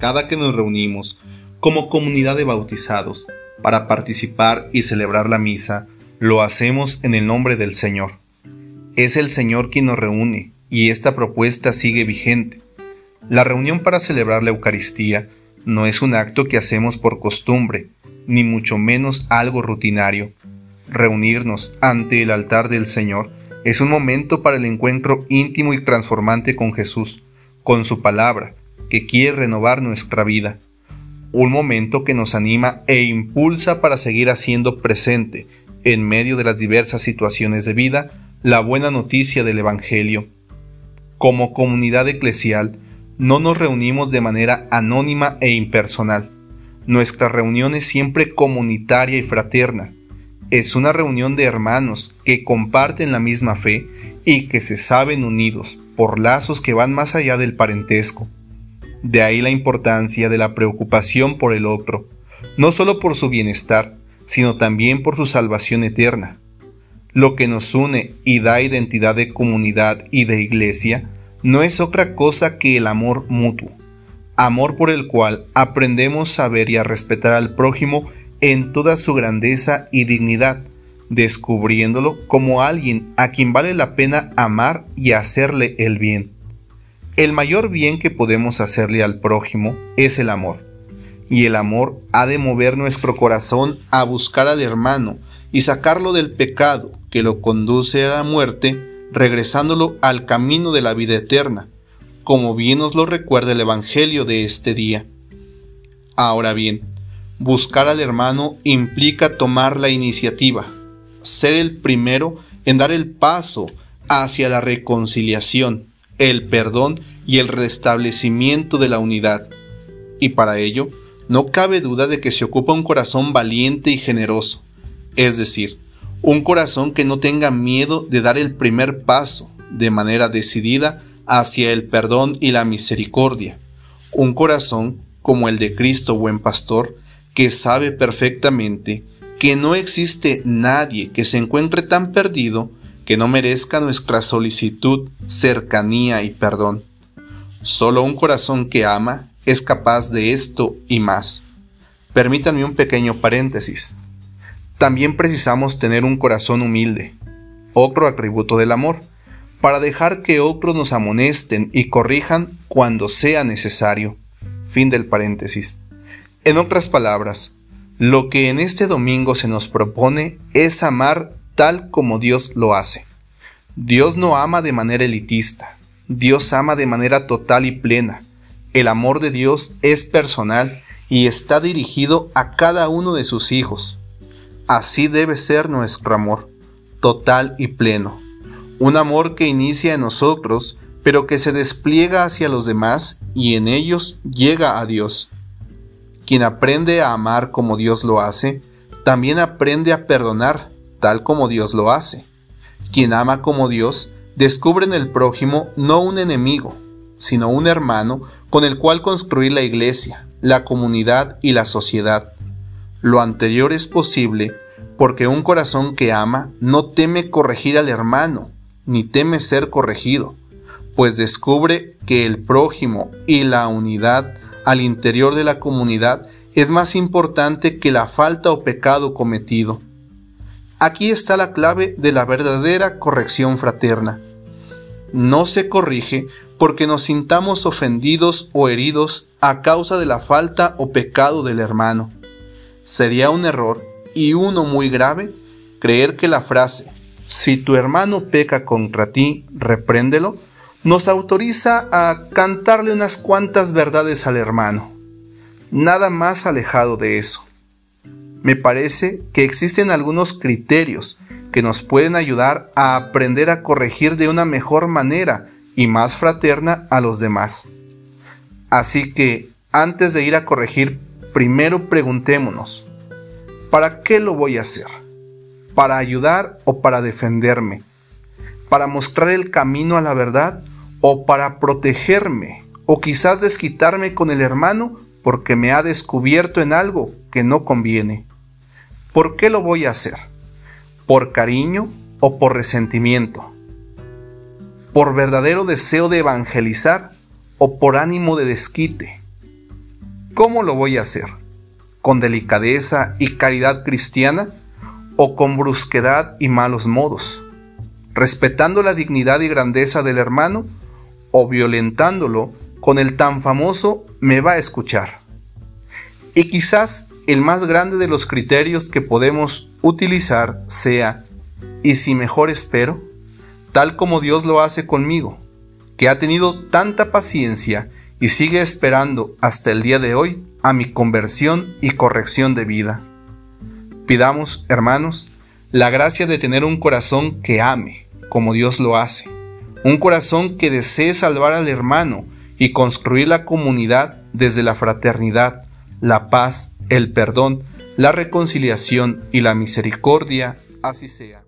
cada que nos reunimos como comunidad de bautizados para participar y celebrar la misa, lo hacemos en el nombre del Señor. Es el Señor quien nos reúne y esta propuesta sigue vigente. La reunión para celebrar la Eucaristía no es un acto que hacemos por costumbre, ni mucho menos algo rutinario. Reunirnos ante el altar del Señor es un momento para el encuentro íntimo y transformante con Jesús, con su palabra, que quiere renovar nuestra vida. Un momento que nos anima e impulsa para seguir haciendo presente, en medio de las diversas situaciones de vida, la buena noticia del Evangelio. Como comunidad eclesial, no nos reunimos de manera anónima e impersonal. Nuestra reunión es siempre comunitaria y fraterna. Es una reunión de hermanos que comparten la misma fe y que se saben unidos por lazos que van más allá del parentesco. De ahí la importancia de la preocupación por el otro, no solo por su bienestar, sino también por su salvación eterna. Lo que nos une y da identidad de comunidad y de iglesia no es otra cosa que el amor mutuo, amor por el cual aprendemos a ver y a respetar al prójimo en toda su grandeza y dignidad, descubriéndolo como alguien a quien vale la pena amar y hacerle el bien. El mayor bien que podemos hacerle al prójimo es el amor, y el amor ha de mover nuestro corazón a buscar al hermano y sacarlo del pecado que lo conduce a la muerte regresándolo al camino de la vida eterna, como bien nos lo recuerda el Evangelio de este día. Ahora bien, buscar al hermano implica tomar la iniciativa, ser el primero en dar el paso hacia la reconciliación, el perdón y el restablecimiento de la unidad. Y para ello, no cabe duda de que se ocupa un corazón valiente y generoso, es decir, un corazón que no tenga miedo de dar el primer paso de manera decidida hacia el perdón y la misericordia. Un corazón como el de Cristo buen pastor, que sabe perfectamente que no existe nadie que se encuentre tan perdido que no merezca nuestra solicitud, cercanía y perdón. Solo un corazón que ama es capaz de esto y más. Permítanme un pequeño paréntesis también precisamos tener un corazón humilde, otro atributo del amor, para dejar que otros nos amonesten y corrijan cuando sea necesario. Fin del paréntesis. En otras palabras, lo que en este domingo se nos propone es amar tal como Dios lo hace. Dios no ama de manera elitista, Dios ama de manera total y plena. El amor de Dios es personal y está dirigido a cada uno de sus hijos. Así debe ser nuestro amor, total y pleno. Un amor que inicia en nosotros, pero que se despliega hacia los demás y en ellos llega a Dios. Quien aprende a amar como Dios lo hace, también aprende a perdonar tal como Dios lo hace. Quien ama como Dios, descubre en el prójimo no un enemigo, sino un hermano con el cual construir la iglesia, la comunidad y la sociedad. Lo anterior es posible porque un corazón que ama no teme corregir al hermano, ni teme ser corregido, pues descubre que el prójimo y la unidad al interior de la comunidad es más importante que la falta o pecado cometido. Aquí está la clave de la verdadera corrección fraterna. No se corrige porque nos sintamos ofendidos o heridos a causa de la falta o pecado del hermano. Sería un error y uno muy grave, creer que la frase si tu hermano peca contra ti, repréndelo, nos autoriza a cantarle unas cuantas verdades al hermano. Nada más alejado de eso. Me parece que existen algunos criterios que nos pueden ayudar a aprender a corregir de una mejor manera y más fraterna a los demás. Así que, antes de ir a corregir, primero preguntémonos, ¿Para qué lo voy a hacer? ¿Para ayudar o para defenderme? ¿Para mostrar el camino a la verdad o para protegerme? ¿O quizás desquitarme con el hermano porque me ha descubierto en algo que no conviene? ¿Por qué lo voy a hacer? ¿Por cariño o por resentimiento? ¿Por verdadero deseo de evangelizar o por ánimo de desquite? ¿Cómo lo voy a hacer? ¿Con delicadeza y caridad cristiana? ¿O con brusquedad y malos modos? ¿Respetando la dignidad y grandeza del hermano? ¿O violentándolo con el tan famoso me va a escuchar? Y quizás el más grande de los criterios que podemos utilizar sea, ¿y si mejor espero? Tal como Dios lo hace conmigo, que ha tenido tanta paciencia y sigue esperando hasta el día de hoy a mi conversión y corrección de vida. Pidamos, hermanos, la gracia de tener un corazón que ame, como Dios lo hace, un corazón que desee salvar al hermano y construir la comunidad desde la fraternidad, la paz, el perdón, la reconciliación y la misericordia, así sea.